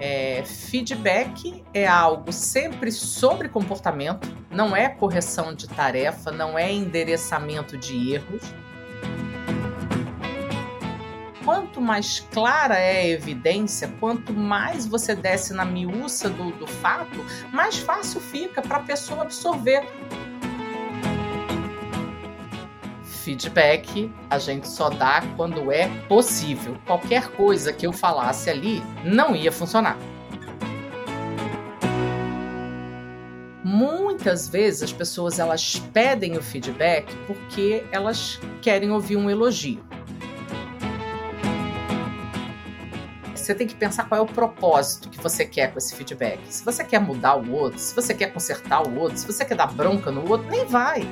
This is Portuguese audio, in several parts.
É, feedback é algo sempre sobre comportamento, não é correção de tarefa, não é endereçamento de erros. Quanto mais clara é a evidência, quanto mais você desce na miúça do, do fato, mais fácil fica para a pessoa absorver feedback a gente só dá quando é possível. Qualquer coisa que eu falasse ali não ia funcionar. Muitas vezes as pessoas elas pedem o feedback porque elas querem ouvir um elogio. Você tem que pensar qual é o propósito que você quer com esse feedback. Se você quer mudar o outro, se você quer consertar o outro, se você quer dar bronca no outro, nem vai.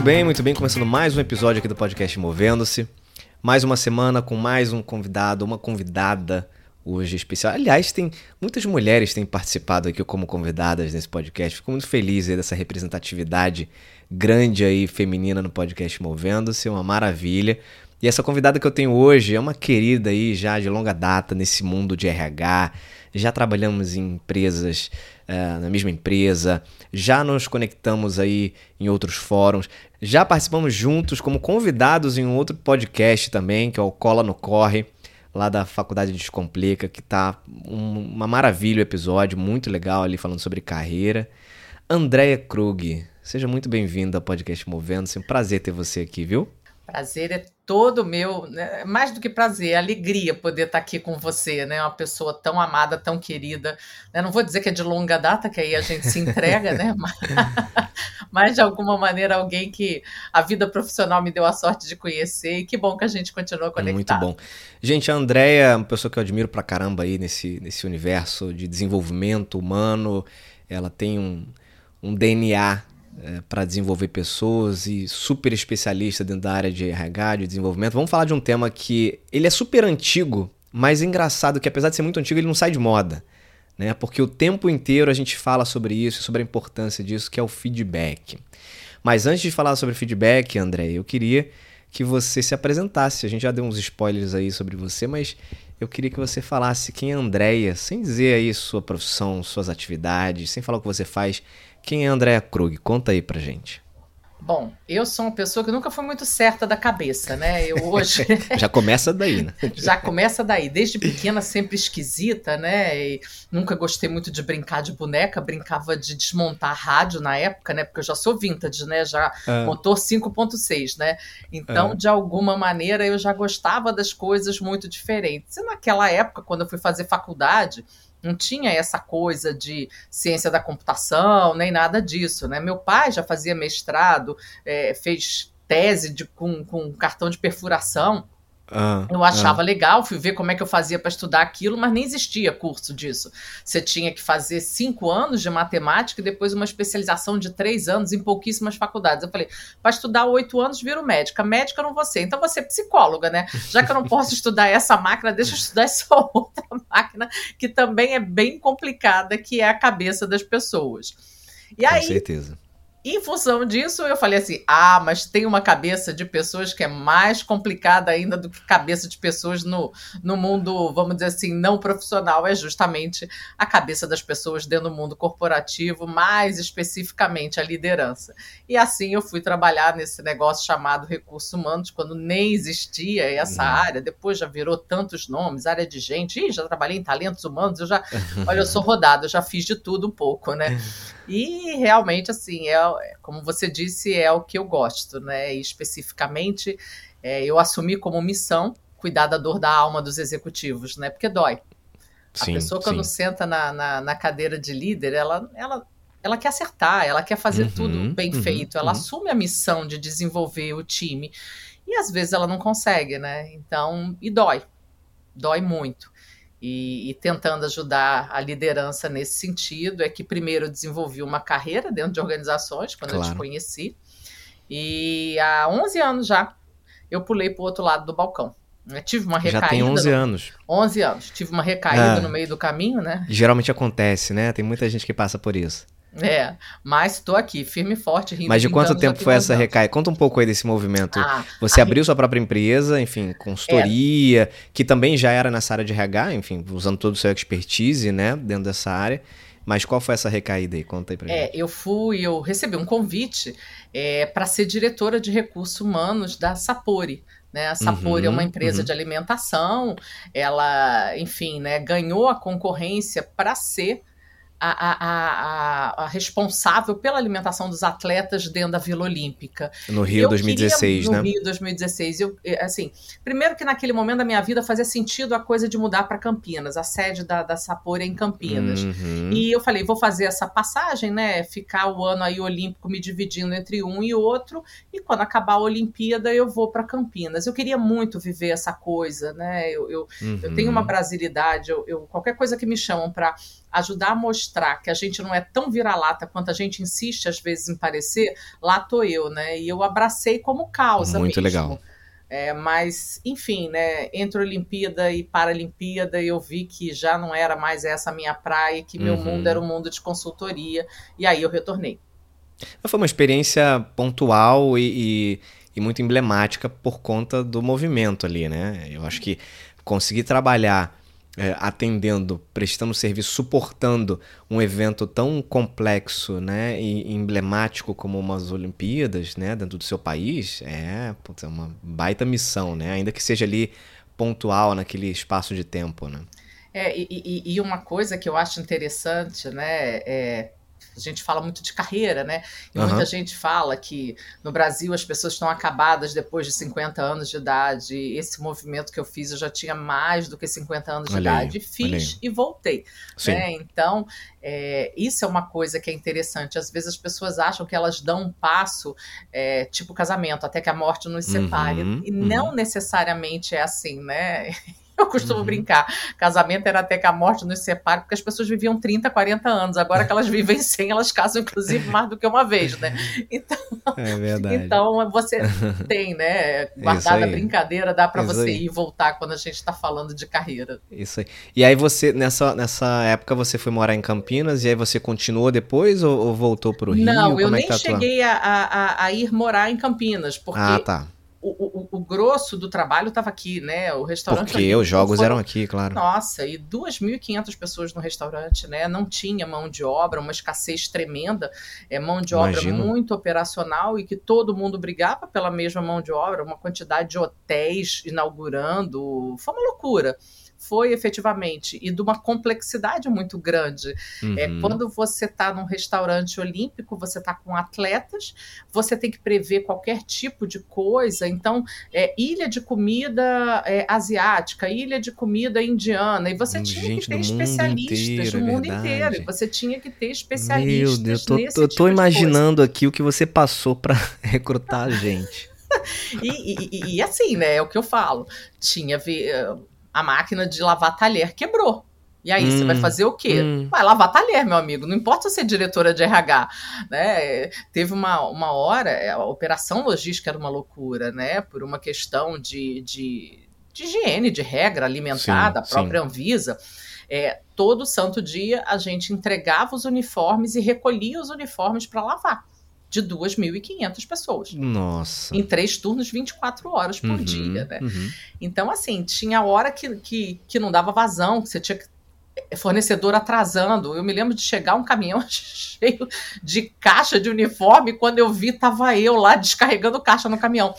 Muito bem, muito bem. Começando mais um episódio aqui do podcast Movendo-se. Mais uma semana com mais um convidado, uma convidada hoje especial. Aliás, tem muitas mulheres têm participado aqui como convidadas nesse podcast. Fico muito feliz aí dessa representatividade grande aí feminina no podcast Movendo-se, uma maravilha. E essa convidada que eu tenho hoje é uma querida aí já de longa data nesse mundo de RH. Já trabalhamos em empresas, uh, na mesma empresa, já nos conectamos aí em outros fóruns, já participamos juntos como convidados em um outro podcast também, que é o Cola no Corre, lá da Faculdade Descomplica, que tá um, uma maravilha o episódio, muito legal ali falando sobre carreira. Andréia Krug, seja muito bem-vinda ao podcast Movendo-se, um prazer ter você aqui, viu? Prazer é todo meu, né? mais do que prazer, é alegria poder estar aqui com você, né? Uma pessoa tão amada, tão querida. Né? Não vou dizer que é de longa data, que aí a gente se entrega, né? Mas, mas, de alguma maneira alguém que a vida profissional me deu a sorte de conhecer e que bom que a gente continua conectado. Muito bom. Gente, a Andrea é uma pessoa que eu admiro pra caramba aí nesse, nesse universo de desenvolvimento humano. Ela tem um, um DNA é, para desenvolver pessoas e super especialista dentro da área de RH, de desenvolvimento. Vamos falar de um tema que ele é super antigo, mas é engraçado que apesar de ser muito antigo, ele não sai de moda. Né? Porque o tempo inteiro a gente fala sobre isso, sobre a importância disso, que é o feedback. Mas antes de falar sobre feedback, André, eu queria que você se apresentasse. A gente já deu uns spoilers aí sobre você, mas eu queria que você falasse quem é a Andrea, sem dizer aí sua profissão, suas atividades, sem falar o que você faz. Quem é a Andrea Krug? Conta aí pra gente. Bom, eu sou uma pessoa que nunca foi muito certa da cabeça, né? Eu hoje. Já começa daí, né? Já começa daí. Desde pequena, sempre esquisita, né? E nunca gostei muito de brincar de boneca, brincava de desmontar rádio na época, né? Porque eu já sou vintage, né? Já ah. motor 5.6, né? Então, ah. de alguma maneira, eu já gostava das coisas muito diferentes. E naquela época, quando eu fui fazer faculdade, não tinha essa coisa de ciência da computação, nem nada disso, né? Meu pai já fazia mestrado, é, fez tese de, com, com cartão de perfuração, ah, eu achava ah. legal, fui ver como é que eu fazia para estudar aquilo, mas nem existia curso disso. Você tinha que fazer cinco anos de matemática e depois uma especialização de três anos em pouquíssimas faculdades. Eu falei, para estudar oito anos, viro médica. Médica não você, então você é psicóloga, né? Já que eu não posso estudar essa máquina, deixa eu estudar essa outra máquina, que também é bem complicada, que é a cabeça das pessoas. E Com aí, certeza em função disso, eu falei assim: ah, mas tem uma cabeça de pessoas que é mais complicada ainda do que cabeça de pessoas no, no mundo, vamos dizer assim, não profissional. É justamente a cabeça das pessoas dentro do mundo corporativo, mais especificamente a liderança. E assim eu fui trabalhar nesse negócio chamado recursos humanos, quando nem existia essa uhum. área, depois já virou tantos nomes, área de gente, Ih, já trabalhei em talentos humanos, eu já, olha, eu sou rodada, eu já fiz de tudo um pouco, né? E realmente, assim, é, como você disse, é o que eu gosto, né? E especificamente, é, eu assumi como missão cuidar da dor da alma dos executivos, né? Porque dói. Sim, a pessoa, quando sim. senta na, na, na, cadeira de líder, ela, ela, ela quer acertar, ela quer fazer uhum, tudo bem uhum, feito, ela uhum. assume a missão de desenvolver o time. E às vezes ela não consegue, né? Então, e dói. Dói muito e, e, tentando ajudar a liderança nesse sentido. É que primeiro eu desenvolvi uma carreira dentro de organizações, quando claro. eu te conheci, e há 11 anos já eu pulei para o outro lado do balcão. Eu tive uma recaída. Já tem 11 no... anos. 11 anos. Tive uma recaída Ah. no meio do caminho, né? Geralmente acontece, né? Tem muita gente que passa por isso. É, mas estou aqui, firme e forte, rindo. Mas de quanto tempo tem foi 11 essa recaída? Conta um pouco aí desse movimento. Ah, Você abriu sua própria empresa, enfim, consultoria, É. que também já era nessa área de RH, enfim, usando todo o seu expertise, né, dentro dessa área. Mas qual foi essa recaída aí? Conta aí pra É, gente. eu fui, eu recebi um convite para ser diretora de recursos humanos da Sapori. Né? A Sapori é uma Uhum, empresa uhum. de alimentação, ela, enfim, né, ganhou a concorrência para ser a, a, a, a responsável pela alimentação dos atletas dentro da Vila Olímpica. No Rio eu 2016, queria, né? No Rio 2016. Eu, eh, assim, primeiro que naquele momento da minha vida fazia sentido a coisa de mudar para Campinas. A sede da, da Sapori é em Campinas. Uhum. E eu falei, vou fazer essa passagem, né? Ficar o ano aí olímpico me dividindo entre um e outro, e quando acabar a Olimpíada eu vou para Campinas. Eu queria muito viver essa coisa, né? Eu, eu, eu Uhum. tenho uma brasilidade, eu, eu- qualquer coisa que me chamam para ajudar a mostrar que a gente não é tão vira-lata quanto a gente insiste às vezes em parecer, lá tô eu, né? E eu abracei como causa Muito mesmo. legal. É, mas, enfim, né, entre Olimpíada e Paralimpíada, eu vi que já não era mais essa a minha praia, que meu Uhum. mundo era um mundo de consultoria, e aí eu retornei. Foi uma experiência pontual e, e- e muito emblemática por conta do movimento ali, né? Eu acho que conseguir trabalhar é, atendendo, prestando serviço, suportando um evento tão complexo, né, e emblemático como umas Olimpíadas, né, dentro do seu país, é, é uma baita missão, né? Ainda que seja ali pontual naquele espaço de tempo, né? É, e, e- e uma coisa que eu acho interessante, né, é, a gente fala muito de carreira, né? E Aham. muita gente fala que no Brasil as pessoas estão acabadas depois de 50 anos de idade. Esse movimento que eu fiz, eu já tinha mais do que 50 anos de Olha aí, idade. Fiz e voltei. Né? Então, é, isso é uma coisa que é interessante. Às vezes as pessoas acham que elas dão um passo, é, tipo casamento, até que a morte nos separe. Uhum, e uhum. não necessariamente é assim, né? Eu costumo Uhum. brincar. Casamento era até que a morte nos separe, porque as pessoas viviam 30, 40 anos. Agora que elas vivem 100, elas casam, inclusive, mais do que uma vez, né? Então, É verdade. então você tem, né? Guardada a brincadeira, dá para você aí. ir e voltar quando a gente está falando de carreira. Isso aí. E aí você, nessa, nessa época, você foi morar em Campinas e aí você continuou depois ou, ou voltou pro Rio? Não, eu Como é nem que tá cheguei a- a- a ir morar em Campinas, porque Ah, tá. O, o, o grosso do trabalho estava aqui, né? O restaurante. Porque os jogos foram- eram aqui, claro. Nossa, e 2.500 pessoas no restaurante, né? Não tinha mão de obra, uma escassez tremenda, é mão de obra Imagino. muito operacional e que todo mundo brigava pela mesma mão de obra, uma quantidade de hotéis inaugurando, foi uma loucura. Foi efetivamente, e de uma complexidade muito grande. É, Uhum. quando você está num restaurante olímpico, você está com atletas, você tem que prever qualquer tipo de coisa. Então, é, ilha de comida é, asiática, ilha de comida indiana, e você tinha que ter especialistas inteiro, do é mundo verdade. inteiro. E você tinha que ter especialistas. Meu Deus, eu tô, nesse eu tô tipo imaginando aqui o que você passou pra recrutar a gente. E, e- e- assim, né? É o que eu falo. Tinha eh, a máquina de lavar talher quebrou. E aí, você Hum, vai fazer o quê? hum. Vai lavar talher, meu amigo. Não importa se você é diretora de RH. Né? Teve uma, uma hora, é, a operação logística era uma loucura, né? Por uma questão de, de, de higiene, de regra alimentar, Sim, da própria Anvisa. É, todo santo dia a gente entregava os uniformes e recolhia os uniformes para lavar. De 2.500 pessoas. Nossa. Em três turnos, 24 horas por Uhum, dia, né? uhum. Então, assim, tinha hora que, que, que não dava vazão, que você tinha que fornecedor atrasando. Eu me lembro de chegar um caminhão cheio de caixa de uniforme, quando eu vi, tava eu lá descarregando caixa no caminhão.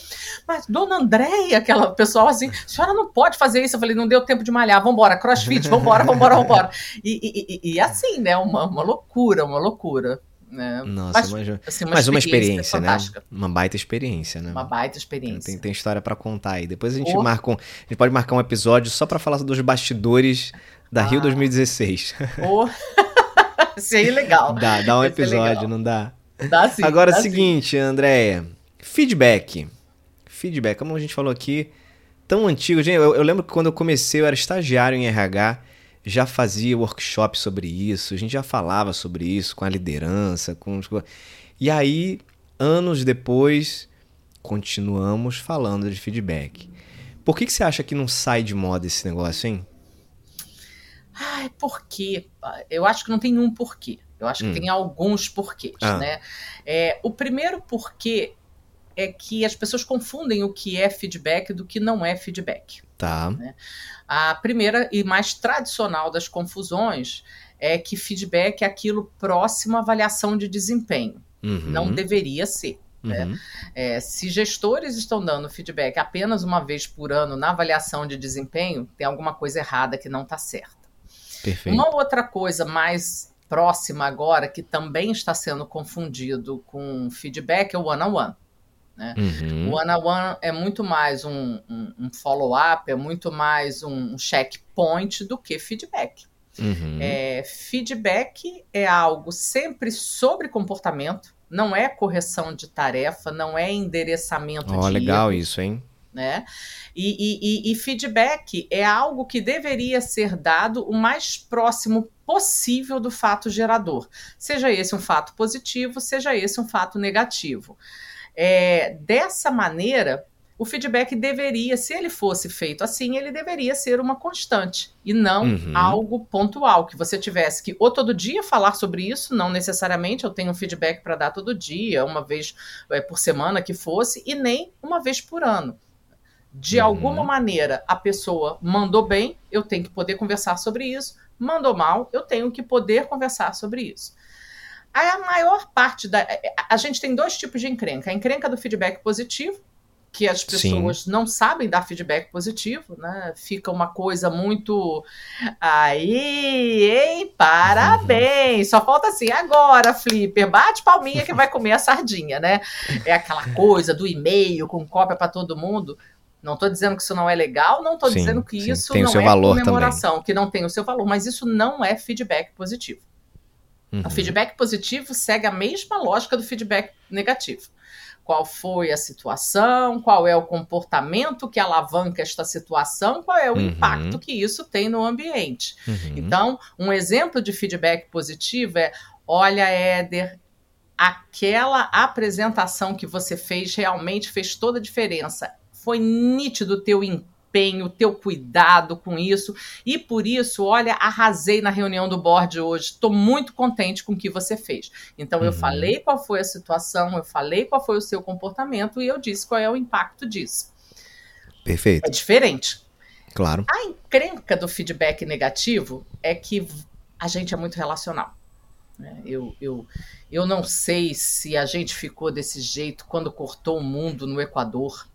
Mas, dona Andréia, aquela pessoal assim, a senhora não pode fazer isso. Eu falei, não deu tempo de malhar, vambora, crossfit, vambora, vambora, vambora. E, e, e- e assim, né, uma, uma loucura, uma loucura. Né? Nossa, Mas, assim, mas uma experiência, né? Uma baita experiência, né? Uma baita experiência. tem, tem história pra contar aí. Depois a gente Oh. marca um, a gente pode marcar um episódio só pra falar dos bastidores da Rio Ah. 2016. Oh. É legal. dá, dá um Esse é episódio, legal. não dá? Dá sim, Agora é dá o sim. seguinte, Andréia. Feedback. Feedback, como a gente falou aqui, tão antigo. Gente, eu, eu lembro que quando eu comecei, eu era estagiário em RH, já fazia workshop sobre isso, a gente já falava sobre isso com a liderança, com E aí, anos depois, continuamos falando de feedback. Por que, que você acha que não sai de moda esse negócio, hein? Ai, por quê? Eu acho que não tem um porquê. Eu acho hum. que tem alguns porquês, ah. né? É, o primeiro porquê é que as pessoas confundem o que é feedback do que não é feedback. Tá. Né? A primeira e mais tradicional das confusões é que feedback é aquilo próximo à avaliação de desempenho. Uhum. Não deveria ser. Né? Uhum. É, se gestores estão dando feedback apenas uma vez por ano na avaliação de desempenho, tem alguma coisa errada que não está certa. Perfeito. Uma outra coisa mais próxima agora, que também está sendo confundido com feedback, é o one-on-one. Né? Uhum. O one-on-one é muito mais um, um, um follow-up, é muito mais um checkpoint do que feedback. Uhum. É, feedback é algo sempre sobre comportamento, não é correção de tarefa, não é endereçamento oh, de legal isso, hein? Né? E, e, e, feedback é algo que deveria ser dado o mais próximo possível do fato gerador. Seja esse um fato positivo, seja esse um fato negativo. É, dessa maneira, o feedback deveria, se ele fosse feito assim, ele deveria ser uma constante e não uhum. algo pontual, que você tivesse que ou todo dia falar sobre isso, não necessariamente eu tenho um feedback para dar todo dia, uma vez é, por semana que fosse, e nem uma vez por ano. De uhum. alguma maneira, a pessoa mandou bem, eu tenho que poder conversar sobre isso, mandou mal, eu tenho que poder conversar sobre isso. A maior parte da. A gente tem dois tipos de encrenca: a encrenca do feedback positivo, que as pessoas Sim. não sabem dar feedback positivo, né? Fica uma coisa muito aí, hein? Parabéns! Só falta assim, agora, Flipper, bate palminha que vai comer a sardinha, né? É aquela coisa do e-mail com cópia para todo mundo. Não estou dizendo que isso não é legal, não estou dizendo que sim. isso não é comemoração, também. que não tem o seu valor, mas isso não é feedback positivo. Uhum. O feedback positivo segue a mesma lógica do feedback negativo qual foi a situação, qual é o comportamento que alavanca esta situação, qual é o uhum. impacto que isso tem no ambiente. Uhum. Então, um exemplo de feedback positivo é: olha, Éder, aquela apresentação que você fez realmente fez toda a diferença. Foi nítido o teu empenho empenho, teu cuidado com isso. E por isso, olha, arrasei na reunião do board hoje. Estou muito contente com o que você fez. Então, uhum. eu falei qual foi a situação, eu falei qual foi o seu comportamento e eu disse qual é o impacto disso. Perfeito. É diferente. Claro. A encrenca do feedback negativo é que a gente é muito relacional. Né? Eu, eu, eu não sei se a gente ficou desse jeito quando cortou o mundo no Equador.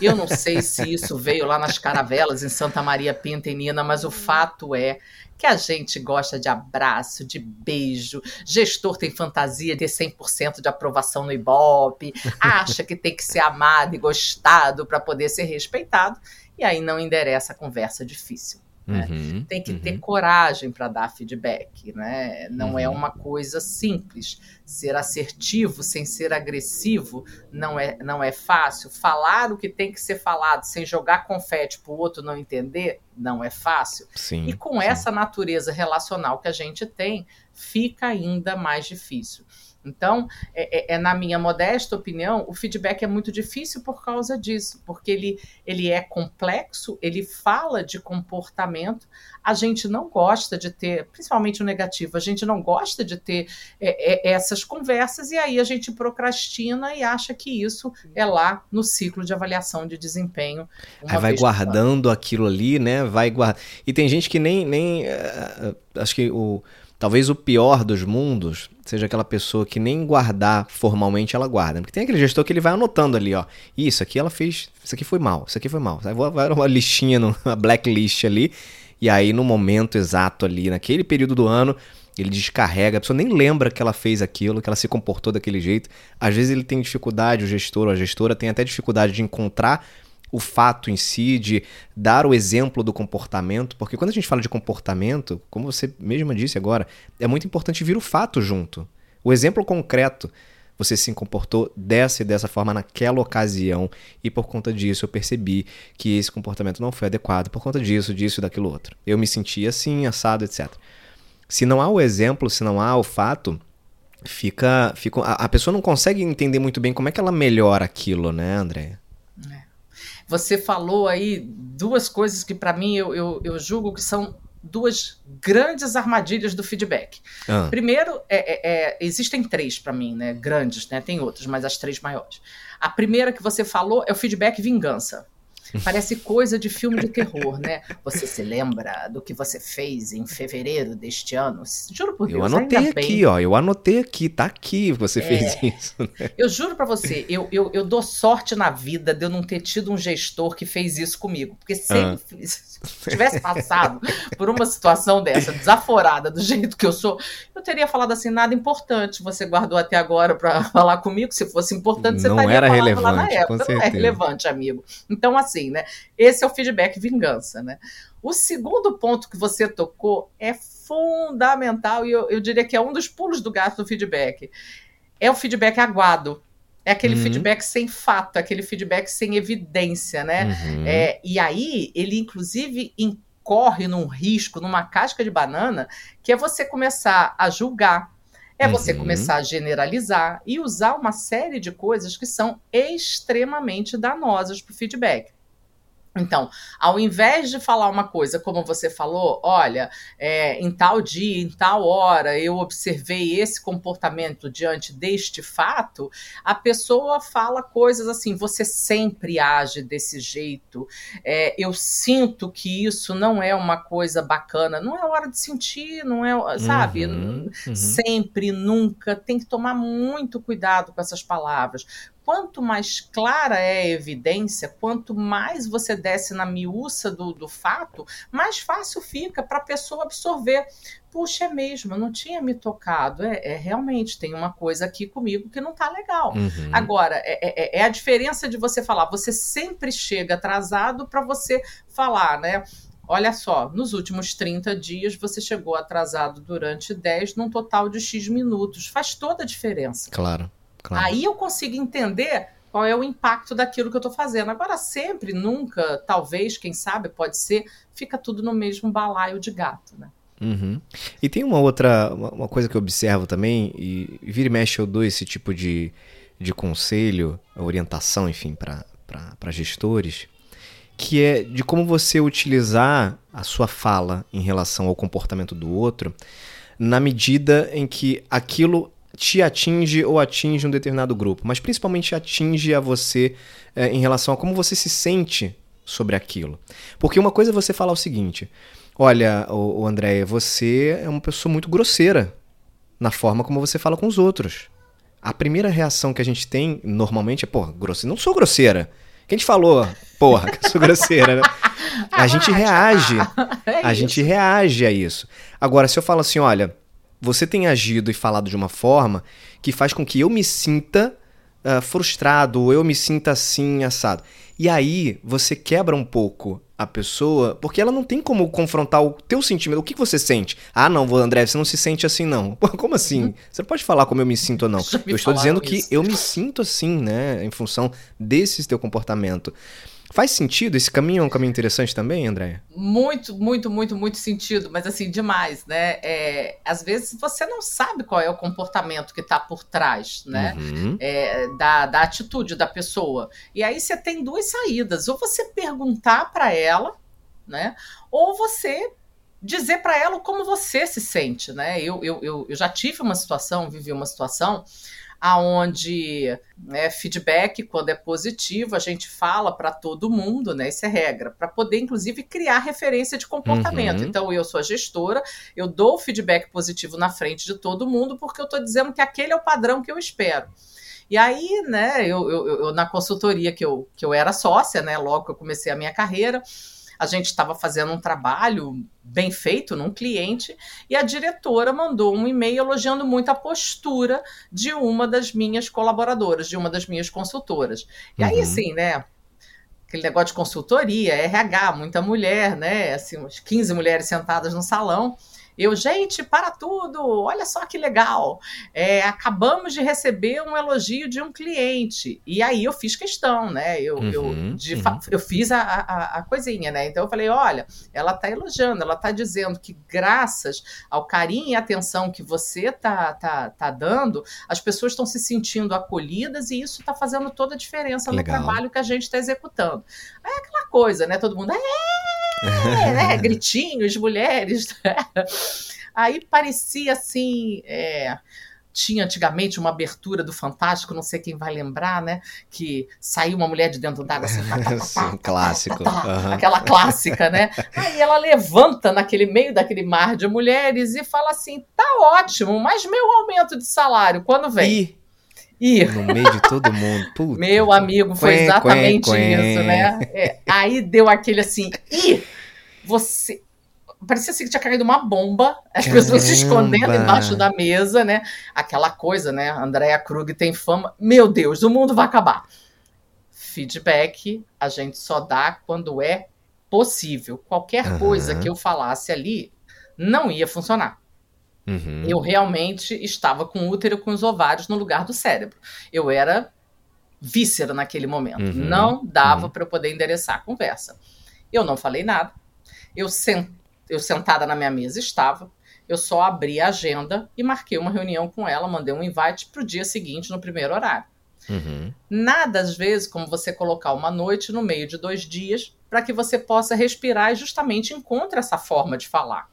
Eu não sei se isso veio lá nas caravelas em Santa Maria Pinta e Nina, mas o fato é que a gente gosta de abraço, de beijo, gestor tem fantasia de 100% de aprovação no Ibope, acha que tem que ser amado e gostado para poder ser respeitado, e aí não endereça a conversa difícil. Né? Uhum, Tem que uhum. ter coragem para dar feedback, né? Não é uhum. é uma coisa simples. Ser assertivo sem ser agressivo não é, não é fácil. Falar o que tem que ser falado sem jogar confete para o outro não entender não é fácil. Sim, e com sim. essa natureza relacional que a gente tem, fica ainda mais difícil. Então, é, é, é, na minha modesta opinião, o feedback é muito difícil por causa disso, porque ele, ele é complexo, ele fala de comportamento. A gente não gosta de ter, principalmente o negativo, a gente não gosta de ter é, é essas conversas e aí a gente procrastina e acha que isso é lá no ciclo de avaliação de desempenho. Aí vai guardando aquilo ali, né? Vai. E tem gente que nem. nem uh, acho que o Talvez o pior dos mundos seja aquela pessoa que nem guardar formalmente ela guarda. Porque tem aquele gestor que ele vai anotando ali, ó. Isso aqui ela fez, isso aqui foi mal, isso aqui foi mal. Aí vai uma listinha, uma blacklist ali. E aí no momento exato ali, naquele período do ano, ele descarrega, a pessoa nem lembra que ela fez aquilo, que ela se comportou daquele jeito. Às vezes ele tem dificuldade, o gestor ou a gestora tem até dificuldade de encontrar o fato em si, de dar o exemplo do comportamento, porque quando a gente fala de comportamento, como você mesma disse agora, é muito importante vir o fato junto. O exemplo concreto. Você se comportou dessa e dessa forma naquela ocasião, e por conta disso eu percebi que esse comportamento não foi adequado, por conta disso, disso e daquilo outro. Eu me senti assim, assado, etc. Se não há o exemplo, se não há o fato, fica. fica a, a pessoa não consegue entender muito bem como é que ela melhora aquilo, né, André? Você falou aí duas coisas que, para mim, eu, eu, eu julgo que são duas grandes armadilhas do feedback. Ah. Primeiro, é, é, é, existem três para mim, né? Grandes, né? Tem outras, mas as três maiores. A primeira que você falou é o feedback vingança. Parece coisa de filme de terror, né? Você se lembra do que você fez em fevereiro deste ano? Juro por Deus. Eu anotei aqui, ó. Eu anotei aqui, tá aqui você é, fez isso. Né? Eu juro para você, eu, eu, eu dou sorte na vida de eu não ter tido um gestor que fez isso comigo. Porque se ah. ele tivesse passado por uma situação dessa, desaforada, do jeito que eu sou, eu teria falado assim: nada importante você guardou até agora para falar comigo. Se fosse importante, você não estaria era relevante, lá na época. Não é relevante, amigo. Então, assim assim, né? Esse é o feedback vingança, né? O segundo ponto que você tocou é fundamental e eu, eu diria que é um dos pulos do gato do feedback. É o feedback aguado. É aquele uhum. feedback sem fato, aquele feedback sem evidência, né? Uhum. É, e aí, ele inclusive incorre num risco, numa casca de banana, que é você começar a julgar, é você uhum. começar a generalizar e usar uma série de coisas que são extremamente danosas para o feedback. Então, ao invés de falar uma coisa, como você falou, olha, é, em tal dia, em tal hora, eu observei esse comportamento diante deste fato, a pessoa fala coisas assim: você sempre age desse jeito, é, eu sinto que isso não é uma coisa bacana, não é hora de sentir, não é, sabe? Uhum, uhum. Sempre, nunca, tem que tomar muito cuidado com essas palavras quanto mais clara é a evidência, quanto mais você desce na miúça do, do fato, mais fácil fica para a pessoa absorver. Puxa, é mesmo, eu não tinha me tocado. É, é, realmente, tem uma coisa aqui comigo que não tá legal. Uhum. Agora, é, é, é a diferença de você falar, você sempre chega atrasado para você falar, né? Olha só, nos últimos 30 dias você chegou atrasado durante 10 num total de X minutos. Faz toda a diferença. Claro. Claro. Aí eu consigo entender qual é o impacto daquilo que eu estou fazendo. Agora, sempre, nunca, talvez, quem sabe, pode ser, fica tudo no mesmo balaio de gato, né? Uhum. E tem uma outra uma coisa que eu observo também, e vira e mexe eu dou esse tipo de, de conselho, orientação, enfim, para gestores, que é de como você utilizar a sua fala em relação ao comportamento do outro, na medida em que aquilo te atinge ou atinge um determinado grupo, mas principalmente atinge a você é, em relação a como você se sente sobre aquilo. Porque uma coisa é você falar o seguinte: olha, o, o André, você é uma pessoa muito grosseira na forma como você fala com os outros. A primeira reação que a gente tem normalmente é, porra, grosseira. Não sou grosseira. Quem te falou, porra, que eu sou grosseira, né? A gente reage. É a gente reage a isso. Agora, se eu falo assim, olha, você tem agido e falado de uma forma que faz com que eu me sinta uh, frustrado, ou eu me sinta assim, assado. E aí você quebra um pouco a pessoa, porque ela não tem como confrontar o teu sentimento. O que você sente? Ah, não, André, você não se sente assim, não. Pô, como assim? Você não pode falar como eu me sinto ou não. Eu estou dizendo isso. que eu me sinto assim, né? Em função desse teu comportamento. Faz sentido? Esse caminho é um caminho interessante também, André? Muito, muito, muito, muito sentido, mas assim, demais, né? É, às vezes você não sabe qual é o comportamento que está por trás, né? Uhum. É, da, da atitude da pessoa. E aí você tem duas saídas. Ou você perguntar para ela, né? Ou você dizer para ela como você se sente, né? Eu, eu, eu, eu já tive uma situação, vivi uma situação aonde né, feedback, quando é positivo, a gente fala para todo mundo, né? Isso é regra, para poder, inclusive, criar referência de comportamento. Uhum. Então, eu sou a gestora, eu dou feedback positivo na frente de todo mundo, porque eu estou dizendo que aquele é o padrão que eu espero. E aí, né, eu, eu, eu, na consultoria que eu, que eu era sócia, né, logo que eu comecei a minha carreira, a gente estava fazendo um trabalho bem feito num cliente e a diretora mandou um e-mail elogiando muito a postura de uma das minhas colaboradoras, de uma das minhas consultoras. E aí, uhum. assim, né? Aquele negócio de consultoria, RH, muita mulher, né? Assim, umas 15 mulheres sentadas no salão. Eu, gente, para tudo, olha só que legal. É, acabamos de receber um elogio de um cliente. E aí eu fiz questão, né? Eu, uhum, eu, de, uhum. eu fiz a, a, a, coisinha, né? Então eu falei: olha, ela está elogiando, ela está dizendo que graças ao carinho e atenção que você tá, tá, tá dando, as pessoas estão se sentindo acolhidas e isso está fazendo toda a diferença legal. no trabalho que a gente está executando. Aí é aquela coisa, né? Todo mundo. É, né? Gritinhos, mulheres. Né? Aí parecia assim. É, tinha antigamente uma abertura do Fantástico, não sei quem vai lembrar, né? Que saiu uma mulher de dentro d'água assim. Tá, tá, tá, Sim, clássico. Uhum. Aquela clássica, né? Aí ela levanta naquele meio daquele mar de mulheres e fala assim: tá ótimo, mas meu aumento de salário, quando vem? E... E... No meio de todo mundo. Puta. Meu amigo, foi quen, exatamente quen, quen. isso, né? É, aí deu aquele assim, ih, você parecia assim que tinha caído uma bomba, as Caramba. pessoas se escondendo embaixo da mesa, né? Aquela coisa, né? Andréa Krug tem fama. Meu Deus, o mundo vai acabar. Feedback a gente só dá quando é possível. Qualquer uhum. coisa que eu falasse ali não ia funcionar. Uhum. Eu realmente estava com o útero com os ovários no lugar do cérebro. Eu era víscera naquele momento. Uhum. Não dava uhum. para eu poder endereçar a conversa. Eu não falei nada. Eu sentei eu sentada na minha mesa estava. Eu só abri a agenda e marquei uma reunião com ela, mandei um invite para o dia seguinte, no primeiro horário. Uhum. Nada, às vezes, como você colocar uma noite no meio de dois dias para que você possa respirar e justamente encontre essa forma de falar.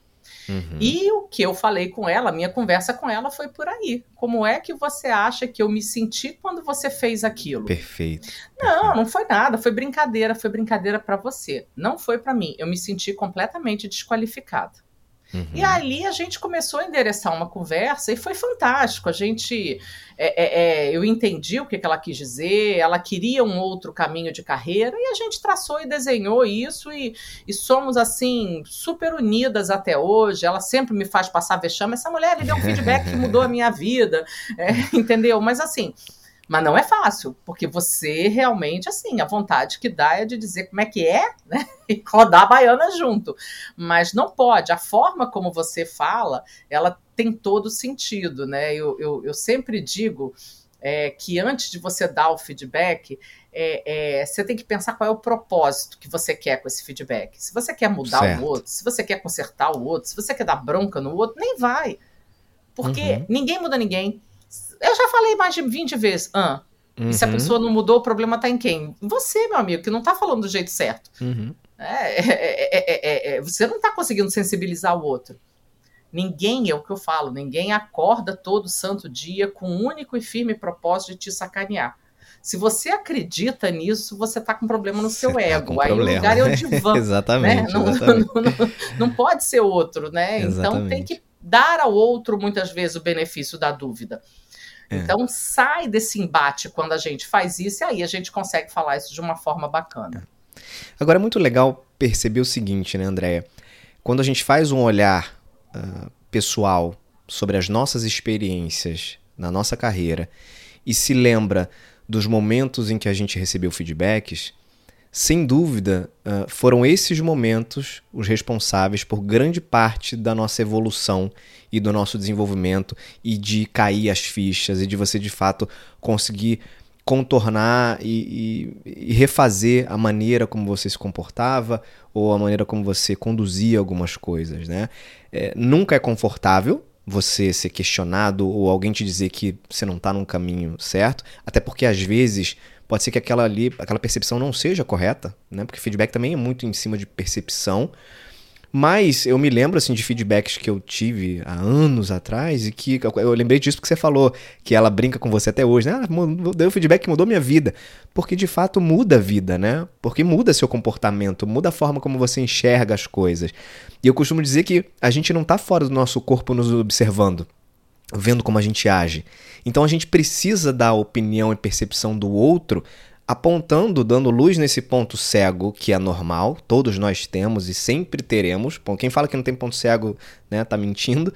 Uhum. E o que eu falei com ela, a minha conversa com ela foi por aí. Como é que você acha que eu me senti quando você fez aquilo? Perfeito. Não, perfeito. não foi nada, foi brincadeira, foi brincadeira para você. Não foi para mim. Eu me senti completamente desqualificada. Uhum. E ali a gente começou a endereçar uma conversa e foi fantástico. A gente, é, é, é, eu entendi o que, que ela quis dizer, ela queria um outro caminho de carreira e a gente traçou e desenhou isso e, e somos assim super unidas até hoje. Ela sempre me faz passar vexame. Essa mulher me deu um feedback que mudou a minha vida, é, entendeu? Mas assim, mas não é fácil, porque você realmente, assim, a vontade que dá é de dizer como é que é, né? E rodar a baiana junto. Mas não pode. A forma como você fala, ela tem todo sentido, né? Eu, eu, eu sempre digo é, que antes de você dar o feedback, é, é, você tem que pensar qual é o propósito que você quer com esse feedback. Se você quer mudar certo. o outro, se você quer consertar o outro, se você quer dar bronca no outro, nem vai. Porque uhum. ninguém muda ninguém. Eu já falei mais de 20 vezes. Ah, uhum. E se a uhum. pessoa não mudou, o problema tá em quem? Você, meu amigo, que não tá falando do jeito certo. Uhum. É, é, é, você não tá conseguindo sensibilizar o outro. Ninguém, é o que eu falo, ninguém acorda todo santo dia com um único e firme propósito de te sacanear. Se você acredita nisso, você está com problema no seu você ego. Tá Aí problema. o lugar é o divã. exatamente. Né? Não, exatamente. Não, não, não, pode ser outro, né? Exatamente. Então tem que dar ao outro, muitas vezes, o benefício da dúvida. É. Então sai desse embate quando a gente faz isso, e aí a gente consegue falar isso de uma forma bacana. Agora é muito legal perceber o seguinte, né, Andréia? Quando a gente faz um olhar uh, pessoal sobre as nossas experiências na nossa carreira e se lembra dos momentos em que a gente recebeu feedbacks, sem dúvida, uh, foram esses momentos os responsáveis por grande parte da nossa evolução e do nosso desenvolvimento e de cair as fichas e de você de fato conseguir contornar e, e, e, refazer a maneira como você se comportava ou a maneira como você conduzia algumas coisas, né? É, nunca é confortável você ser questionado ou alguém te dizer que você não está num caminho certo, até porque às vezes pode ser que aquela ali, aquela percepção não seja correta, né? Porque feedback também é muito em cima de percepção. Mas eu me lembro assim de feedbacks que eu tive há anos atrás e que eu lembrei disso porque você falou que ela brinca com você até hoje, né? Ah, deu feedback que mudou minha vida. Porque de fato muda a vida, né? Porque muda seu comportamento, muda a forma como você enxerga as coisas. E eu costumo dizer que a gente não está fora do nosso corpo nos observando, vendo como a gente age. Então a gente precisa da opinião e percepção do outro apontando, dando luz nesse ponto cego que é normal, todos nós temos e sempre teremos. Bom, quem fala que não tem ponto cego, né, tá mentindo.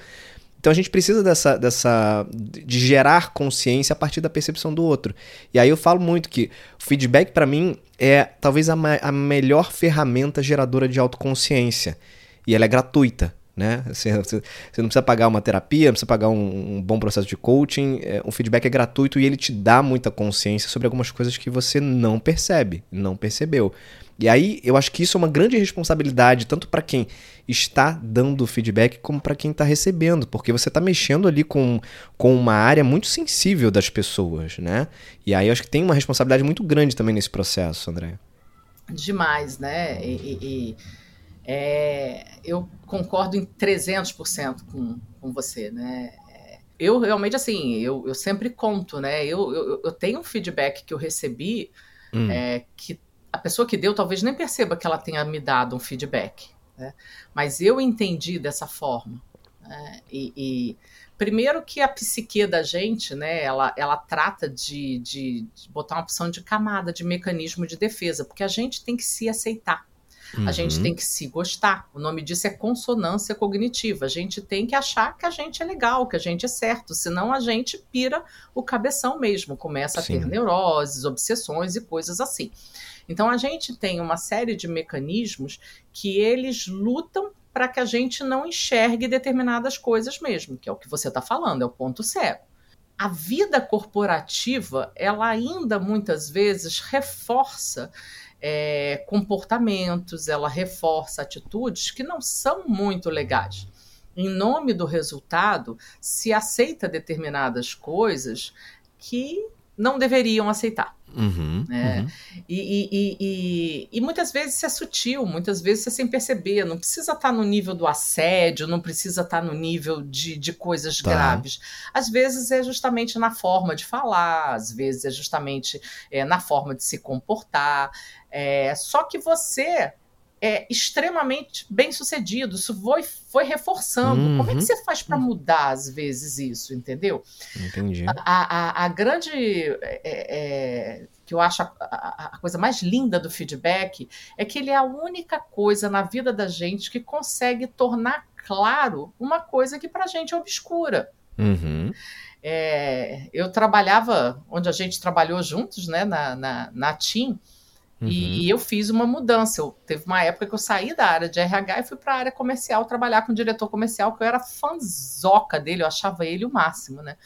Então a gente precisa dessa, dessa de gerar consciência a partir da percepção do outro. E aí eu falo muito que o feedback para mim é talvez a, a melhor ferramenta geradora de autoconsciência. E ela é gratuita. Né? Você, você, não precisa pagar uma terapia, não precisa pagar um, um bom processo de coaching. É, o feedback é gratuito e ele te dá muita consciência sobre algumas coisas que você não percebe, não percebeu. E aí eu acho que isso é uma grande responsabilidade, tanto para quem está dando feedback, como para quem está recebendo, porque você está mexendo ali com, com uma área muito sensível das pessoas, né? E aí eu acho que tem uma responsabilidade muito grande também nesse processo, André. Demais, né? E, e é, eu concordo em 300% com, com você, né? Eu realmente, assim, eu, eu sempre conto, né? Eu, eu, eu tenho um feedback que eu recebi hum. é, que a pessoa que deu talvez nem perceba que ela tenha me dado um feedback, né? Mas eu entendi dessa forma. Né? E, e, primeiro que a psique da gente, né? Ela, ela trata de, de, de botar uma opção de camada, de mecanismo de defesa, porque a gente tem que se aceitar. Uhum. A gente uhum. tem que se gostar. O nome disso é consonância cognitiva. A gente tem que achar que a gente é legal, que a gente é certo, senão a gente pira o cabeção mesmo, começa a Sim. ter neuroses, obsessões e coisas assim. Então a gente tem uma série de mecanismos que eles lutam para que a gente não enxergue determinadas coisas mesmo, que é o que você está falando, é o ponto cego. A vida corporativa, ela ainda muitas vezes reforça é, comportamentos, ela reforça atitudes que não são muito legais. Em nome do resultado, se aceita determinadas coisas que não deveriam aceitar. Uhum, né? Uhum. E, e, e, e, muitas vezes isso é sutil, muitas vezes é sem perceber. Não precisa estar no nível do assédio, não precisa estar no nível de, de coisas tá. graves. Às vezes é justamente na forma de falar, às vezes é justamente é, na forma de se comportar. É, só que você é extremamente bem sucedido, isso foi, foi reforçando. Uhum. Como é que você faz para mudar, às vezes, isso, entendeu? Entendi. A, a, a grande. É, é, que eu acho a, a, a, coisa mais linda do feedback é que ele é a única coisa na vida da gente que consegue tornar claro uma coisa que para a gente é obscura. Uhum. É, eu trabalhava onde a gente trabalhou juntos, né, na, na, na TIM. Uhum. E, e, eu fiz uma mudança. Eu, teve uma época que eu saí da área de RH e fui para a área comercial trabalhar com o diretor comercial, que eu era fanzoca dele, eu achava ele o máximo, né?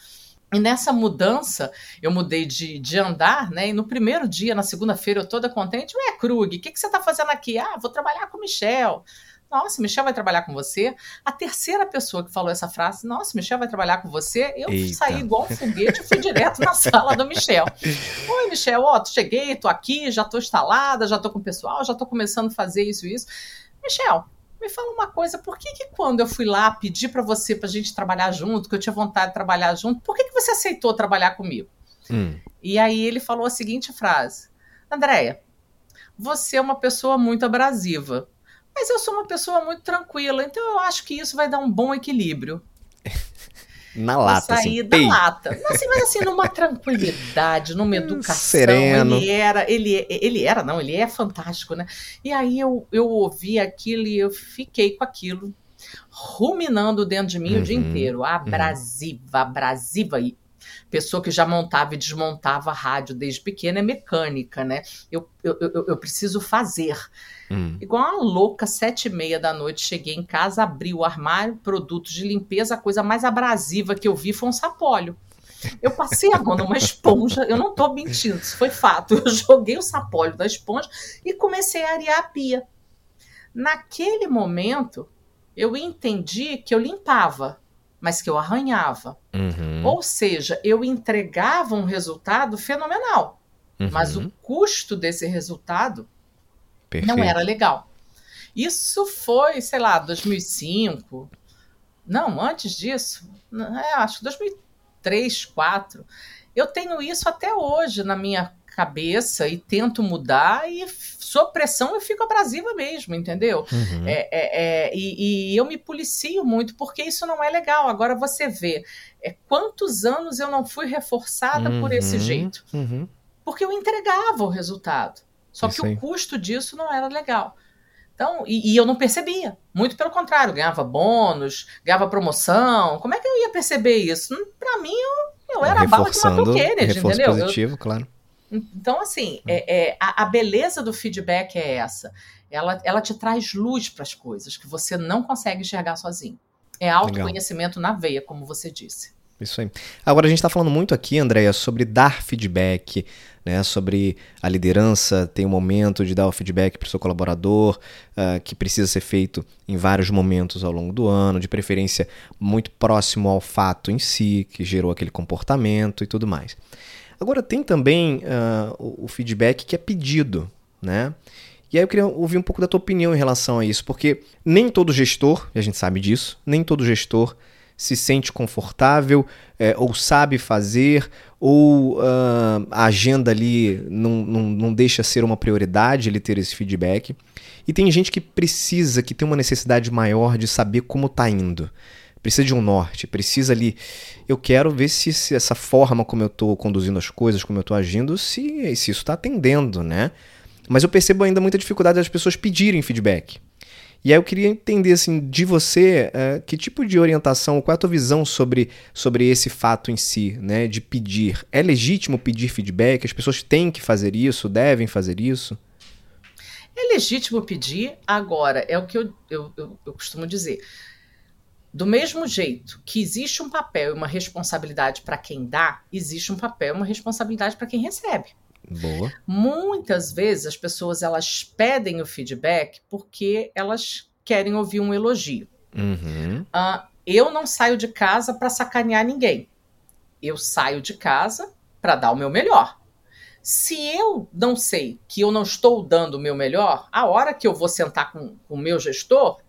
E nessa mudança, eu mudei de, de andar, né? E no primeiro dia, na segunda-feira, eu toda contente, ué, Krug, o que, que você está fazendo aqui? Ah, vou trabalhar com o Michel. Nossa, Michel vai trabalhar com você. A terceira pessoa que falou essa frase, nossa, Michel vai trabalhar com você. Eu Eita. saí igual um foguete e fui direto na sala do Michel. Oi, Michel, ó, cheguei, tô aqui, já tô instalada, já tô com o pessoal, já tô começando a fazer isso e isso. Michel, me fala uma coisa, por que, que quando eu fui lá pedir para você, pra gente trabalhar junto, que eu tinha vontade de trabalhar junto, por que, que você aceitou trabalhar comigo? Hum. E aí ele falou a seguinte frase: Andréia, você é uma pessoa muito abrasiva. Mas eu sou uma pessoa muito tranquila, então eu acho que isso vai dar um bom equilíbrio. Na lata, sair assim, da pei. lata. Assim, mas assim, numa tranquilidade, numa educação. Sereno. Ele era, ele, ele era, não, ele é fantástico, né? E aí eu, eu ouvi aquilo e eu fiquei com aquilo ruminando dentro de mim uhum, o dia uhum. inteiro. Abrasiva, uhum. abrasiva. E pessoa que já montava e desmontava rádio desde pequena é mecânica, né? Eu, eu, eu, eu preciso fazer. Hum. Igual uma louca, sete e meia da noite, cheguei em casa, abri o armário, produtos de limpeza, a coisa mais abrasiva que eu vi foi um sapólio. Eu passei a mão numa esponja, eu não estou mentindo, isso foi fato. Eu joguei o sapólio da esponja e comecei a arear a pia. Naquele momento, eu entendi que eu limpava, mas que eu arranhava. Uhum. Ou seja, eu entregava um resultado fenomenal, uhum. mas o custo desse resultado Perfeito. Não era legal. Isso foi, sei lá, 2005. Não, antes disso. É, acho que 2003, 2004. Eu tenho isso até hoje na minha cabeça e tento mudar e sob pressão eu fico abrasiva mesmo, entendeu? Uhum. É, é, é, e, e, eu me policio muito porque isso não é legal. Agora você vê é, quantos anos eu não fui reforçada uhum. por esse jeito. Uhum. Porque eu entregava o resultado. Só Isso que aí. o custo disso não era legal. Então, e, e, eu não percebia. Muito pelo contrário, ganhava bônus, ganhava promoção. Como é que eu ia perceber isso? Para mim, eu, eu era a bala de uma Kennedy, entendeu? positivo, eu, claro. Então, assim, é, é a, a, beleza do feedback é essa. Ela, ela te traz luz para as coisas que você não consegue enxergar sozinho. É autoconhecimento Legal. na veia, como você disse. Isso aí. Agora, a gente está falando muito aqui, Andréia, sobre dar feedback, né? sobre a liderança tem um momento de dar o feedback para o seu colaborador, uh, que precisa ser feito em vários momentos ao longo do ano, de preferência muito próximo ao fato em si, que gerou aquele comportamento e tudo mais. Agora, tem também uh, o, o feedback que é pedido, né? E aí eu queria ouvir um pouco da tua opinião em relação a isso, porque nem todo gestor, e a gente sabe disso, nem todo gestor se sente confortável é, ou sabe fazer, ou uh, a agenda ali não, não, não deixa ser uma prioridade ele ter esse feedback. E tem gente que precisa, que tem uma necessidade maior de saber como está indo. Precisa de um norte, precisa ali. Eu quero ver se, se essa forma como eu estou conduzindo as coisas, como eu estou agindo, se, se isso está atendendo, né? Mas eu percebo ainda muita dificuldade das pessoas pedirem feedback. E aí eu queria entender assim de você uh, que tipo de orientação, qual é a tua visão sobre, sobre esse fato em si, né? De pedir. É legítimo pedir feedback? As pessoas têm que fazer isso, devem fazer isso? É legítimo pedir, agora, é o que eu, eu, eu, eu costumo dizer. Do mesmo jeito que existe um papel e uma responsabilidade para quem dá, existe um papel e uma responsabilidade para quem recebe. Boa. Muitas vezes as pessoas elas pedem o feedback porque elas querem ouvir um elogio. Uhum. Uh, eu não saio de casa para sacanear ninguém. Eu saio de casa para dar o meu melhor. Se eu não sei que eu não estou dando o meu melhor, a hora que eu vou sentar com, com o meu gestor,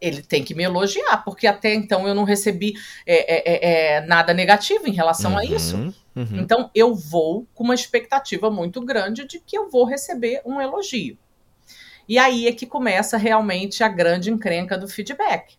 ele tem que me elogiar, porque até então eu não recebi é, é, é, é nada negativo em relação uhum. a isso. Uhum. Então, eu vou com uma expectativa muito grande de que eu vou receber um elogio. E aí é que começa realmente a grande encrenca do feedback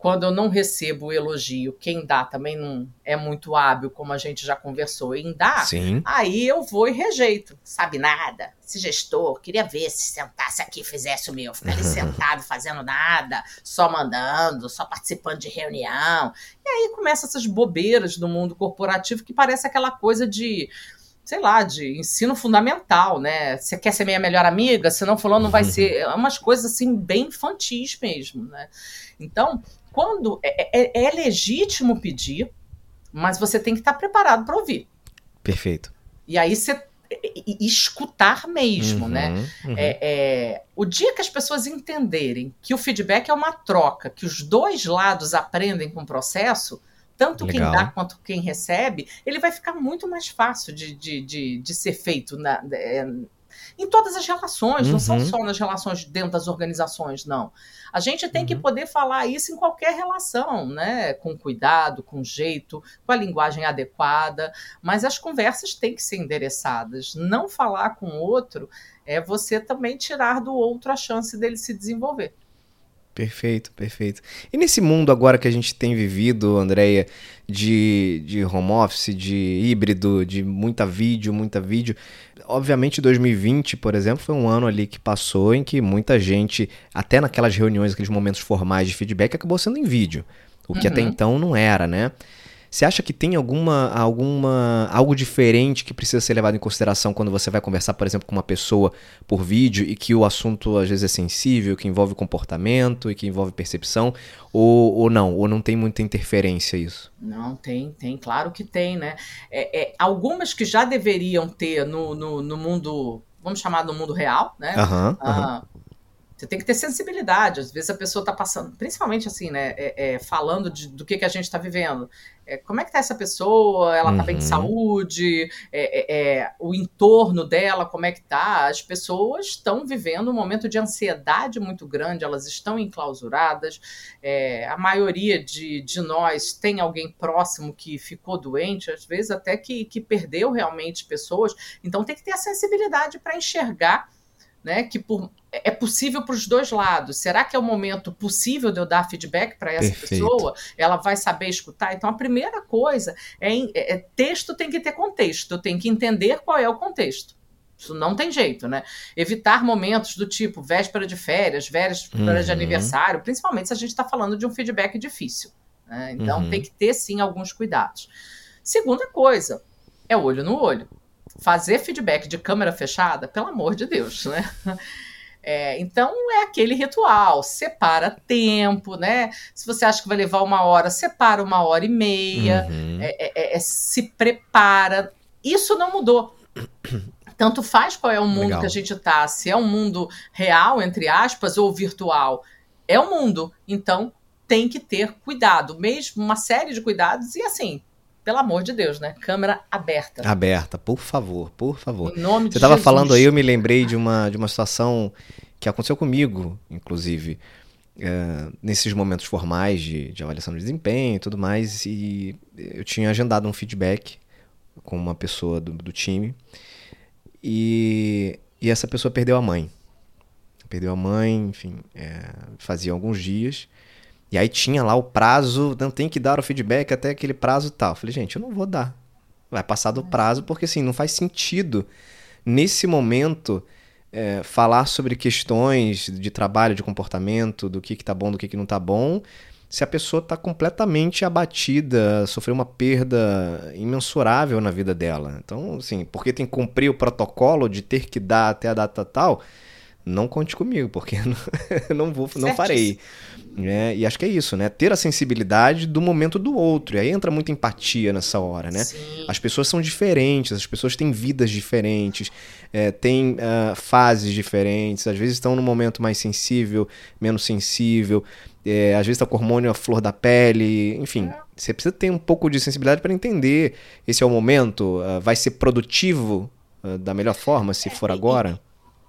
quando eu não recebo o elogio, quem dá também não é muito hábil, como a gente já conversou em dar, Sim. aí eu vou e rejeito. Sabe nada? Esse gestor, queria ver se sentasse aqui e fizesse o meu. Ficar ali sentado fazendo nada, só mandando, só participando de reunião. E aí começam essas bobeiras do mundo corporativo que parece aquela coisa de sei lá, de ensino fundamental, né? Você quer ser minha melhor amiga? Senão fulano não vai ser. É umas coisas assim bem infantis mesmo, né? Então, quando é, é, é legítimo pedir, mas você tem que estar preparado para ouvir. Perfeito. E aí você e, escutar mesmo, uhum, né? Uhum. É, é, o dia que as pessoas entenderem que o feedback é uma troca, que os dois lados aprendem com o processo, tanto Legal. quem dá quanto quem recebe, ele vai ficar muito mais fácil de, de, de, de ser feito na, é, em todas as relações, uhum. não são uhum. só nas relações dentro das organizações, não. A gente tem uhum. que poder falar isso em qualquer relação, né? Com cuidado, com jeito, com a linguagem adequada, mas as conversas têm que ser endereçadas. Não falar com o outro é você também tirar do outro a chance dele se desenvolver. Perfeito, perfeito. E nesse mundo agora que a gente tem vivido, Andréia, de, de home office, de híbrido, de muita vídeo, muita vídeo. Obviamente 2020, por exemplo, foi um ano ali que passou em que muita gente, até naquelas reuniões, aqueles momentos formais de feedback, acabou sendo em vídeo. O que uhum. até então não era, né? Você acha que tem alguma, alguma algo diferente que precisa ser levado em consideração quando você vai conversar, por exemplo, com uma pessoa por vídeo e que o assunto às vezes é sensível, que envolve comportamento e que envolve percepção, ou, ou não? Ou não tem muita interferência isso? Não, tem, tem, claro que tem, né? É, é, algumas que já deveriam ter no, no, no mundo vamos chamar no mundo real, né? Uhum, uhum. Você tem que ter sensibilidade. Às vezes a pessoa está passando, principalmente assim, né? É, é, falando de, do que, que a gente está vivendo. É, como é que tá essa pessoa? Ela está uhum. bem de uhum. saúde? É, é, é, o entorno dela, como é que tá? As pessoas estão vivendo um momento de ansiedade muito grande, elas estão enclausuradas. a maioria de, de nós tem alguém próximo que ficou doente, às vezes até que, que perdeu realmente pessoas. Então tem que ter a sensibilidade para enxergar né? Que por, é possível para os dois lados. Será que é o momento possível de eu dar feedback para essa Perfeito. pessoa? Ela vai saber escutar? Então, a primeira coisa é, é, é texto tem que ter contexto. Eu tenho que entender qual é o contexto. Isso não tem jeito, né? Evitar momentos do tipo véspera de férias, véspera uhum. de aniversário, principalmente se a gente está falando de um feedback difícil. Né? Então, uhum. tem que ter, sim, alguns cuidados. Segunda coisa é olho no olho fazer feedback de câmera fechada, pelo amor de Deus, né? É, então é aquele ritual, separa tempo, né? Se você acha que vai levar uma hora, separa uma hora e meia, uhum. é, é, é se prepara. Isso não mudou. Tanto faz qual é o mundo Legal. que a gente tá, se é um mundo real, entre aspas, ou virtual. É o mundo. Então tem que ter cuidado, mesmo uma série de cuidados, e assim, pelo amor de Deus, né? Câmera aberta. Aberta, por favor, por favor. Em nome Você estava falando aí, eu me lembrei de uma, de uma situação que aconteceu comigo, inclusive, é, nesses momentos formais de, de avaliação de desempenho e tudo mais, e eu tinha agendado um feedback com uma pessoa do, do time, e, e essa pessoa perdeu a mãe. Perdeu a mãe, enfim, é, fazia alguns dias. E aí tinha lá o prazo, não tem que dar o feedback até aquele prazo e tal. Eu falei, gente, eu não vou dar. Vai passar do prazo, porque assim, não faz sentido nesse momento é, falar sobre questões de trabalho, de comportamento, do que, que tá bom, do que, que não tá bom, se a pessoa está completamente abatida, sofreu uma perda imensurável na vida dela. Então, assim, porque tem que cumprir o protocolo de ter que dar até a data tal, não conte comigo, porque eu não vou, não farei. É, e acho que é isso, né? Ter a sensibilidade do momento do outro. E aí entra muita empatia nessa hora, né? Sim. As pessoas são diferentes, as pessoas têm vidas diferentes, é, têm uh, fases diferentes, às vezes estão num momento mais sensível, menos sensível, é, às vezes está com hormônio à flor da pele, enfim. É. Você precisa ter um pouco de sensibilidade para entender esse é o momento, uh, vai ser produtivo uh, da melhor forma se for agora.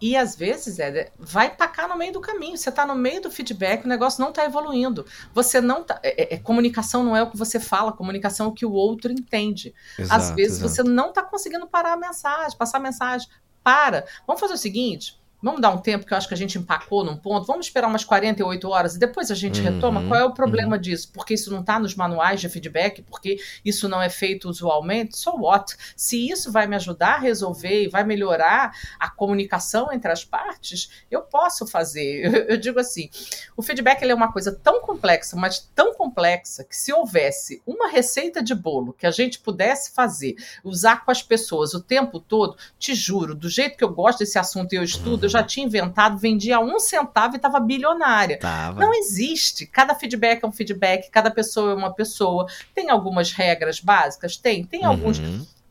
E às vezes, é, vai tacar no meio do caminho. Você está no meio do feedback, o negócio não está evoluindo. Você não tá. É, é, comunicação não é o que você fala, comunicação é o que o outro entende. Exato, às vezes exato. você não está conseguindo parar a mensagem, passar a mensagem. Para. Vamos fazer o seguinte: Vamos dar um tempo que eu acho que a gente empacou num ponto. Vamos esperar umas 48 horas e depois a gente uhum, retoma. Qual é o problema uhum. disso? Porque isso não está nos manuais de feedback, porque isso não é feito usualmente. So what? Se isso vai me ajudar a resolver e vai melhorar a comunicação entre as partes, eu posso fazer. Eu, eu digo assim: o feedback é uma coisa tão complexa, mas tão complexa, que se houvesse uma receita de bolo que a gente pudesse fazer, usar com as pessoas o tempo todo, te juro, do jeito que eu gosto desse assunto e eu estudo, já tinha inventado, vendia um centavo e estava bilionária. Tava. Não existe. Cada feedback é um feedback, cada pessoa é uma pessoa. Tem algumas regras básicas? Tem. Tem uhum. alguns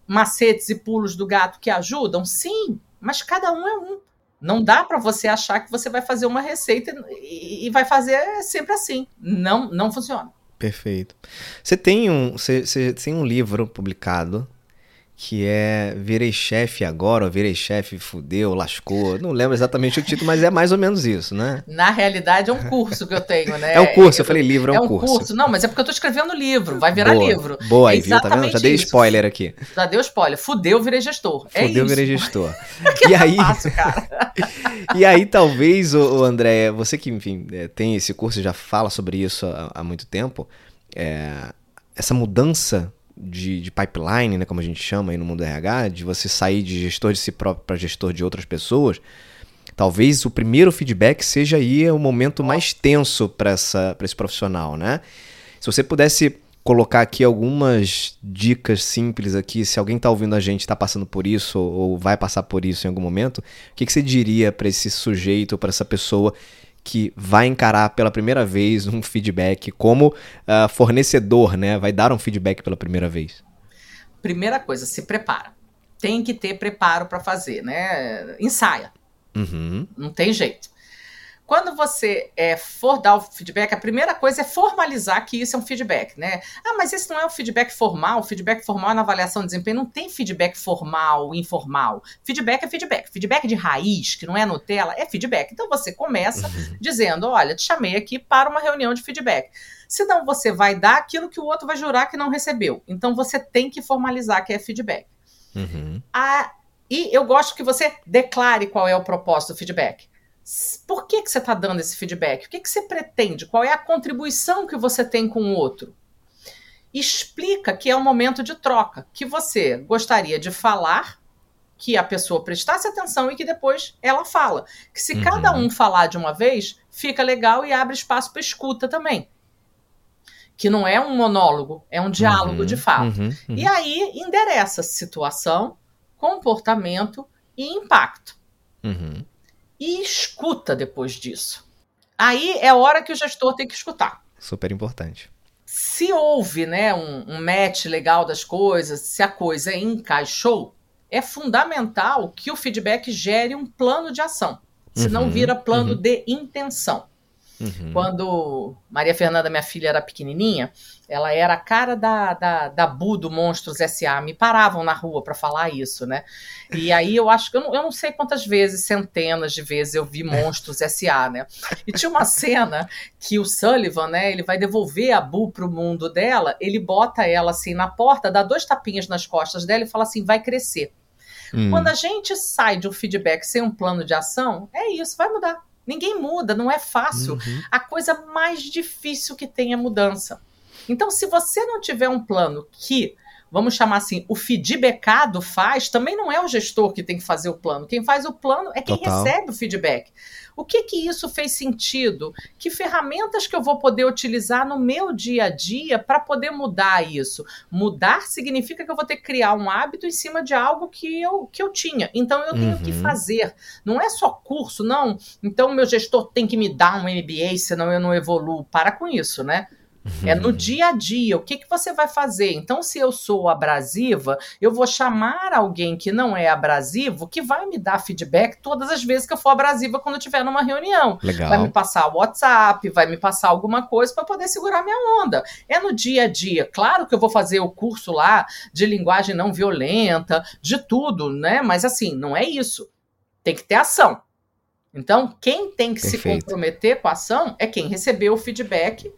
macetes e pulos do gato que ajudam? Sim, mas cada um é um. Não dá para você achar que você vai fazer uma receita e vai fazer sempre assim. Não, não funciona. Perfeito. Você tem um, você, você tem um livro publicado que é Virei Chefe Agora, ou Virei Chefe Fudeu, Lascou. Não lembro exatamente o título, mas é mais ou menos isso, né? Na realidade, é um curso que eu tenho, né? É um curso, eu falei livro, é um, é um curso. curso. Não, mas é porque eu tô escrevendo livro, vai virar boa, livro. Boa, é aí, viu? Tá vendo? Já dei isso. spoiler aqui. Já dei spoiler. Fudeu, virei gestor. É Fudeu, isso. virei gestor. e aí, fácil, cara. e aí, talvez, o, André, você que, enfim, é, tem esse curso e já fala sobre isso há, há muito tempo, é, essa mudança de, de, pipeline, né, como a gente chama aí no mundo RH, de você sair de gestor de si próprio para gestor de outras pessoas, talvez o primeiro feedback seja aí o momento mais tenso para esse profissional, né? Se você pudesse colocar aqui algumas dicas simples aqui, se alguém está ouvindo a gente está passando por isso ou vai passar por isso em algum momento, o que, que você diria para esse sujeito, para essa pessoa que vai encarar pela primeira vez um feedback como uh, fornecedor, né? Vai dar um feedback pela primeira vez? Primeira coisa, se prepara. Tem que ter preparo para fazer, né? Ensaia. Uhum. Não tem jeito. Quando você é, for dar o feedback, a primeira coisa é formalizar que isso é um feedback, né? Ah, mas esse não é o feedback formal. O feedback formal na avaliação de desempenho não tem feedback formal, informal. Feedback é feedback. Feedback de raiz, que não é Nutella, é feedback. Então você começa uhum. dizendo: olha, te chamei aqui para uma reunião de feedback. Senão você vai dar aquilo que o outro vai jurar que não recebeu. Então você tem que formalizar que é feedback. Uhum. Ah, e eu gosto que você declare qual é o propósito do feedback. Por que, que você está dando esse feedback? O que, que você pretende? Qual é a contribuição que você tem com o outro? Explica que é um momento de troca, que você gostaria de falar, que a pessoa prestasse atenção e que depois ela fala. Que se uhum. cada um falar de uma vez, fica legal e abre espaço para escuta também. Que não é um monólogo, é um diálogo uhum, de fato. Uhum, uhum. e aí endereça situação, comportamento e impacto. Uhum. E escuta depois disso. Aí é a hora que o gestor tem que escutar. Super importante. Se houve né, um, um match legal das coisas, se a coisa encaixou, é fundamental que o feedback gere um plano de ação. Senão Uhum, vira plano uhum. de intenção. Uhum. Quando Maria Fernanda, minha filha, era pequenininha, ela era a cara da, da, da Bu do Monstros S.A. Me paravam na rua para falar isso, né? E aí eu acho que eu não, eu não sei quantas vezes, centenas de vezes, eu vi Monstros S.A., né? E tinha uma cena que o Sullivan, né, ele vai devolver a Bu pro mundo dela, ele bota ela assim na porta, dá dois tapinhas nas costas dela e fala assim: vai crescer. Hum. Quando a gente sai de um feedback sem um plano de ação, é isso, vai mudar. Ninguém muda, não é fácil. Uhum. A coisa mais difícil que tem é mudança. Então, se você não tiver um plano que, vamos chamar assim, o feedbackado faz, também não é o gestor que tem que fazer o plano. Quem faz o plano é quem Total. recebe o feedback. O que que isso fez sentido? Que ferramentas que eu vou poder utilizar no meu dia a dia para poder mudar isso? Mudar significa que eu vou ter que criar um hábito em cima de algo que eu, que eu tinha. Então eu tenho que Uhum. fazer. Não é só curso, não. Então o meu gestor tem que me dar um MBA, senão eu não evoluo. Para com isso, né? É no dia a dia. O que, que você vai fazer? Então, se eu sou abrasiva, eu vou chamar alguém que não é abrasivo, que vai me dar feedback todas as vezes que eu for abrasiva quando eu estiver numa reunião. Legal. Vai me passar o WhatsApp, vai me passar alguma coisa para poder segurar minha onda. É no dia a dia. Claro que eu vou fazer o curso lá de linguagem não violenta, de tudo, né? Mas assim, não é isso. Tem que ter ação. Então, quem tem que se Perfeito. comprometer com a ação é quem recebeu o feedback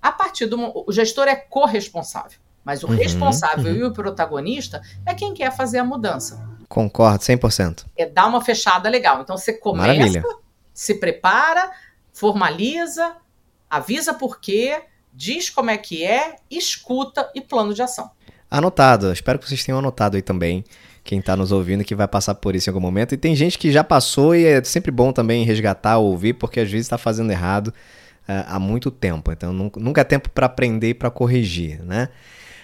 a partir do. O gestor é corresponsável. Mas o Uhum, responsável uhum. e o protagonista é quem quer fazer a mudança. Concordo, 100%. É dar uma fechada legal. Então você começa, Maravilha. se prepara, formaliza, avisa por quê, diz como é que é, escuta e plano de ação. Anotado. Espero que vocês tenham anotado aí também. Quem tá nos ouvindo que vai passar por isso em algum momento. E tem gente que já passou e é sempre bom também resgatar, ouvir, porque às vezes está fazendo errado há muito tempo. Então nun- nunca é tempo para aprender e para corrigir, né?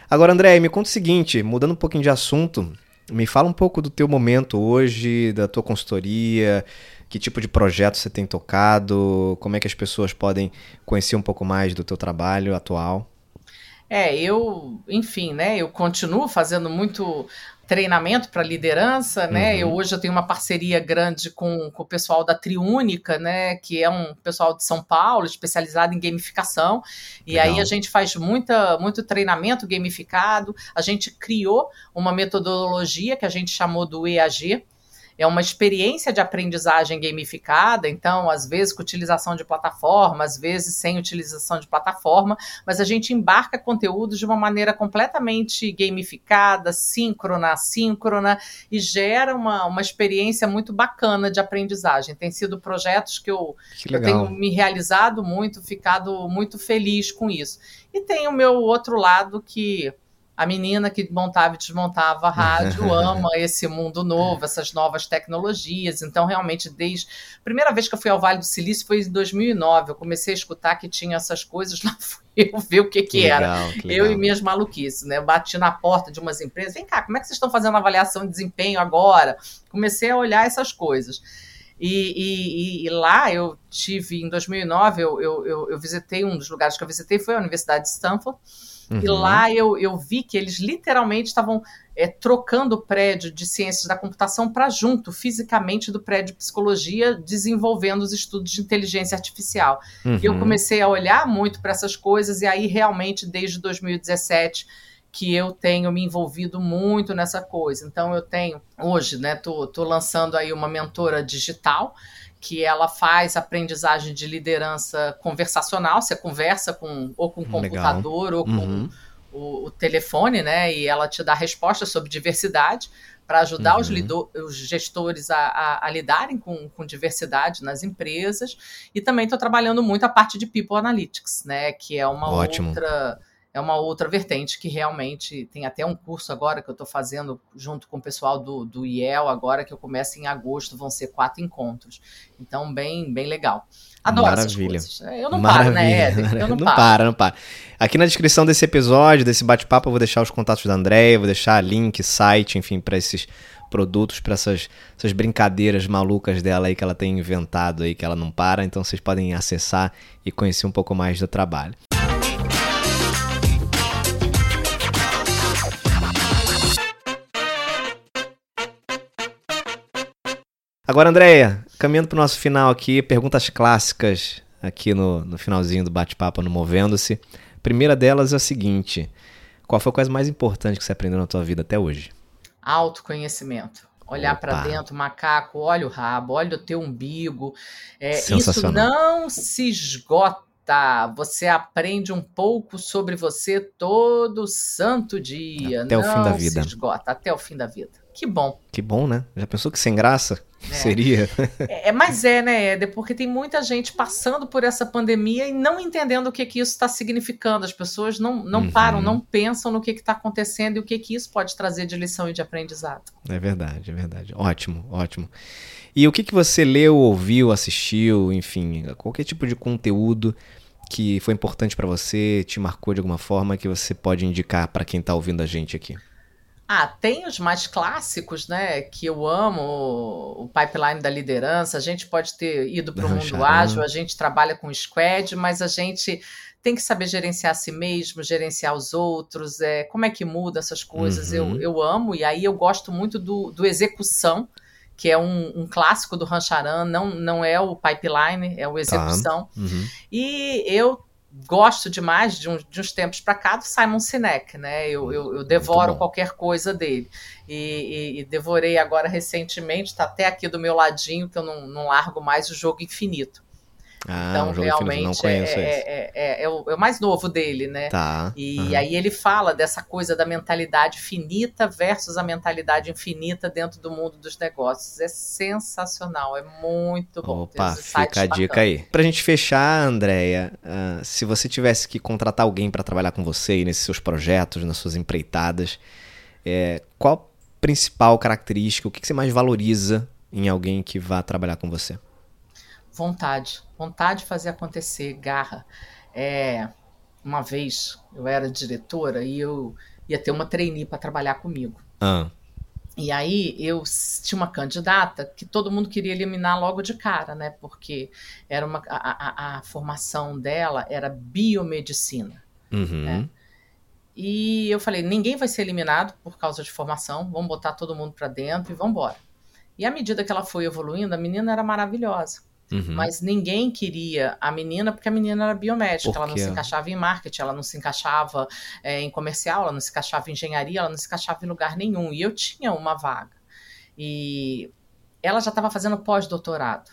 Agora, André, me conta o seguinte, mudando um pouquinho de assunto, me fala um pouco do teu momento hoje, da tua consultoria, que tipo de projeto você tem tocado, como é que as pessoas podem conhecer um pouco mais do teu trabalho atual. É, eu, enfim, né, eu continuo fazendo muito treinamento para liderança, né? Uhum. Eu hoje eu tenho uma parceria grande com, com o pessoal da Triúnica, né, que é um pessoal de São Paulo, especializado em gamificação. E Legal. aí a gente faz muita, muito treinamento gamificado. A gente criou uma metodologia que a gente chamou do EAG, é uma experiência de aprendizagem gamificada, então, às vezes com utilização de plataforma, às vezes sem utilização de plataforma, mas a gente embarca conteúdos de uma maneira completamente gamificada, síncrona, assíncrona, e gera uma, uma experiência muito bacana de aprendizagem. Tem sido projetos que eu, Que eu tenho me realizado muito, ficado muito feliz com isso. E tem o meu outro lado que a menina que montava e desmontava a rádio ama esse mundo novo, essas novas tecnologias. Então, realmente, desde. A primeira vez que eu fui ao Vale do Silício foi em 2009. Eu comecei a escutar que tinha essas coisas, lá fui eu ver o que, que era. Legal, que Eu e minhas maluquices, né? Eu bati na porta de umas empresas. Vem cá, como é que vocês estão fazendo avaliação de desempenho agora? Comecei a olhar essas coisas. E, e- e lá eu tive, em 2009, eu, eu, eu, eu visitei, um dos lugares que eu visitei foi a Universidade de Stanford. E Uhum. lá eu, eu vi que eles literalmente estavam é, trocando o prédio de ciências da computação para junto, fisicamente, do prédio de psicologia, desenvolvendo os estudos de inteligência artificial. E eu Uhum. comecei a olhar muito para essas coisas, e aí realmente, desde 2017, que eu tenho me envolvido muito nessa coisa. Então, eu tenho, hoje, né, tô, tô lançando aí uma mentora digital, que ela faz aprendizagem de liderança conversacional, você conversa com ou com o Legal. computador ou com Uhum. o, o telefone, né? E ela te dá respostas sobre diversidade para ajudar os, Uhum. lido- os gestores a, a- a lidarem com, com diversidade nas empresas. E também estou trabalhando muito a parte de People Analytics, né? Que é uma Ótimo. outra é uma outra vertente que realmente tem até um curso agora que eu estou fazendo junto com o pessoal do, do IEL, agora que eu começo em agosto, vão ser quatro encontros. Então, bem, bem legal. Adoro Maravilha. essas coisas. Eu não Maravilha. paro, né, Éder? Eu não, não paro. para, não para. Aqui na descrição desse episódio, desse bate-papo, eu vou deixar os contatos da Andréia, vou deixar link, site, enfim, para esses produtos, para essas, essas brincadeiras malucas dela aí que ela tem inventado aí, que ela não para. Então vocês podem acessar e conhecer um pouco mais do trabalho. Agora, Andréia, caminhando para o nosso final aqui, perguntas clássicas aqui no, no finalzinho do bate-papo no Movendo-se. Primeira delas é a seguinte: qual foi a coisa mais importante que você aprendeu na tua vida até hoje? Autoconhecimento. Olhar para dentro, macaco, olha o rabo, olha o teu umbigo. É, isso não se esgota. Você aprende um pouco sobre você todo santo dia. Até não o fim da vida. se esgota, até o fim da vida. Que bom. Que bom, né? Já pensou que sem graça é. seria? É, mas é, né, Éder? Porque tem muita gente passando por essa pandemia e não entendendo o que, que isso está significando. As pessoas não, não uhum. param, não pensam no que está acontecendo e o que, que isso pode trazer de lição e de aprendizado. É verdade, é verdade. Ótimo, ótimo. E o que, que você leu, ouviu, assistiu, enfim, qualquer tipo de conteúdo que foi importante para você, te marcou de alguma forma, que você pode indicar para quem está ouvindo a gente aqui? Ah, tem os mais clássicos, né? Que eu amo, o pipeline da liderança. A gente pode ter ido para o mundo ágil, a gente trabalha com squad, mas a gente tem que saber gerenciar a si mesmo, gerenciar os outros. É, como é que muda essas coisas? Uhum. Eu, eu amo, e aí eu gosto muito do, do execução, que é um, um clássico do Rancharan, não, não é o pipeline, é o tá. execução. Tá. Uhum. E eu gosto demais de, um, de uns tempos para cá do Simon Sinek, né? Eu, eu, eu devoro qualquer coisa dele. E, e, e, devorei agora recentemente, está até aqui do meu ladinho, que eu não, não largo mais o jogo infinito. Ah, então, realmente, é, é, é, é, o, é, o, mais novo dele, né? Tá. E uhum. aí ele fala dessa coisa da mentalidade finita versus a mentalidade infinita dentro do mundo dos negócios. É sensacional, é muito bom. Opa, fica a dica aí. Pra gente fechar, Andréia, uh, se você tivesse que contratar alguém para trabalhar com você e nesses seus projetos, nas suas empreitadas, é, qual principal característica, o que, que você mais valoriza em alguém que vá trabalhar com você? Vontade, vontade de fazer acontecer, garra. É, uma vez eu era diretora e eu ia ter uma trainee para trabalhar comigo. Ah. E aí eu tinha uma candidata que todo mundo queria eliminar logo de cara, né? Porque era uma, a, a, a formação dela era biomedicina. Uhum. Né? E eu falei, ninguém vai ser eliminado por causa de formação, vamos botar todo mundo para dentro e vamos embora. E à medida que ela foi evoluindo, a menina era maravilhosa. Uhum. Mas ninguém queria a menina porque a menina era biomédica, ela não se encaixava em marketing, ela não se encaixava é, em comercial, ela não se encaixava em engenharia, ela não se encaixava em lugar nenhum. E eu tinha uma vaga. E ela já estava fazendo pós-doutorado.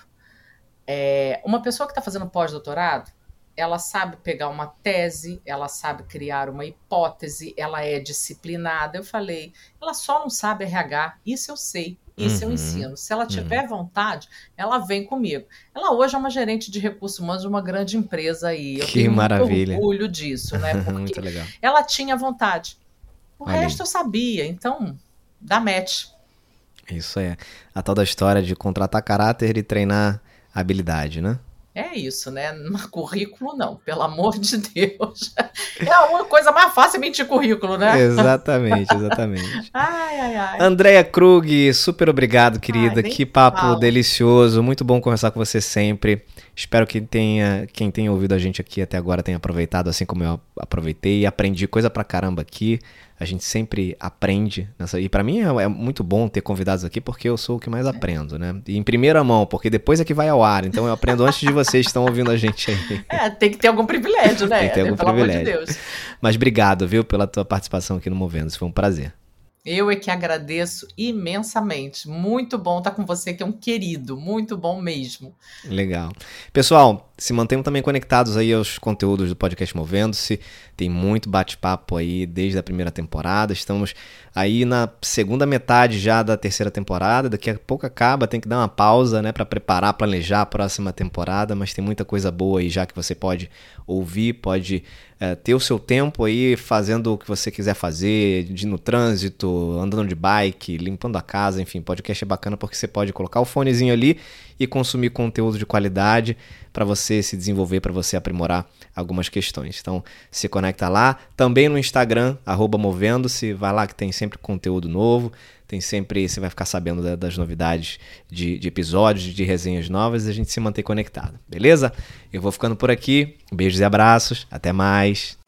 É, uma pessoa que está fazendo pós-doutorado, ela sabe pegar uma tese, ela sabe criar uma hipótese, ela é disciplinada. Eu falei, ela só não sabe RH, isso eu sei. Isso uhum. eu ensino. Se ela tiver uhum. vontade, ela vem comigo. Ela hoje é uma gerente de recursos humanos de uma grande empresa aí. Eu que tenho maravilha. muito orgulho disso, né? Porque ela tinha vontade. O resto eu sabia, então dá match. Isso é. A tal da história de contratar caráter e treinar habilidade, né? É isso, né? No currículo, não, pelo amor de Deus. É uma coisa mais fácil mentir currículo, né? Exatamente, exatamente. ai, ai, ai. Andréia Krug, super obrigado, querida. Ai, que papo falo. delicioso. Muito bom conversar com você sempre. Espero que tenha, quem tenha ouvido a gente aqui até agora tenha aproveitado assim como eu aproveitei e aprendi coisa pra caramba aqui. A gente sempre aprende nessa. E para mim é, é, muito bom ter convidados aqui porque eu sou o que mais aprendo, né? E em primeira mão, porque depois é que vai ao ar. Então eu aprendo antes de vocês que estão ouvindo a gente aí. É, tem que ter algum privilégio, né? tem que ter algum Pelo privilégio. Amor de Deus. Mas obrigado, viu, pela tua participação aqui no Movendo. Foi um prazer. Eu é que agradeço imensamente. Muito bom estar com você, que é um querido. Muito bom mesmo. Legal. Pessoal, se mantenham também conectados aí aos conteúdos do podcast Movendo-se. Tem muito bate-papo aí desde a primeira temporada. Estamos aí na segunda metade já da terceira temporada. Daqui a pouco acaba, tem que dar uma pausa, né, para preparar, planejar a próxima temporada, mas tem muita coisa boa aí já que você pode ouvir, pode é, ter o seu tempo aí fazendo o que você quiser fazer, de no trânsito, andando de bike, limpando a casa, enfim, podcast é bacana porque você pode colocar o fonezinho ali e consumir conteúdo de qualidade para você se desenvolver, para você aprimorar algumas questões. Então, se conecta lá, também no Instagram, movendo-se, vai lá que tem sempre conteúdo novo, tem sempre, você vai ficar sabendo das novidades de, de episódios, de resenhas novas e a gente se manter conectado, beleza? Eu vou ficando por aqui, beijos e abraços, até mais.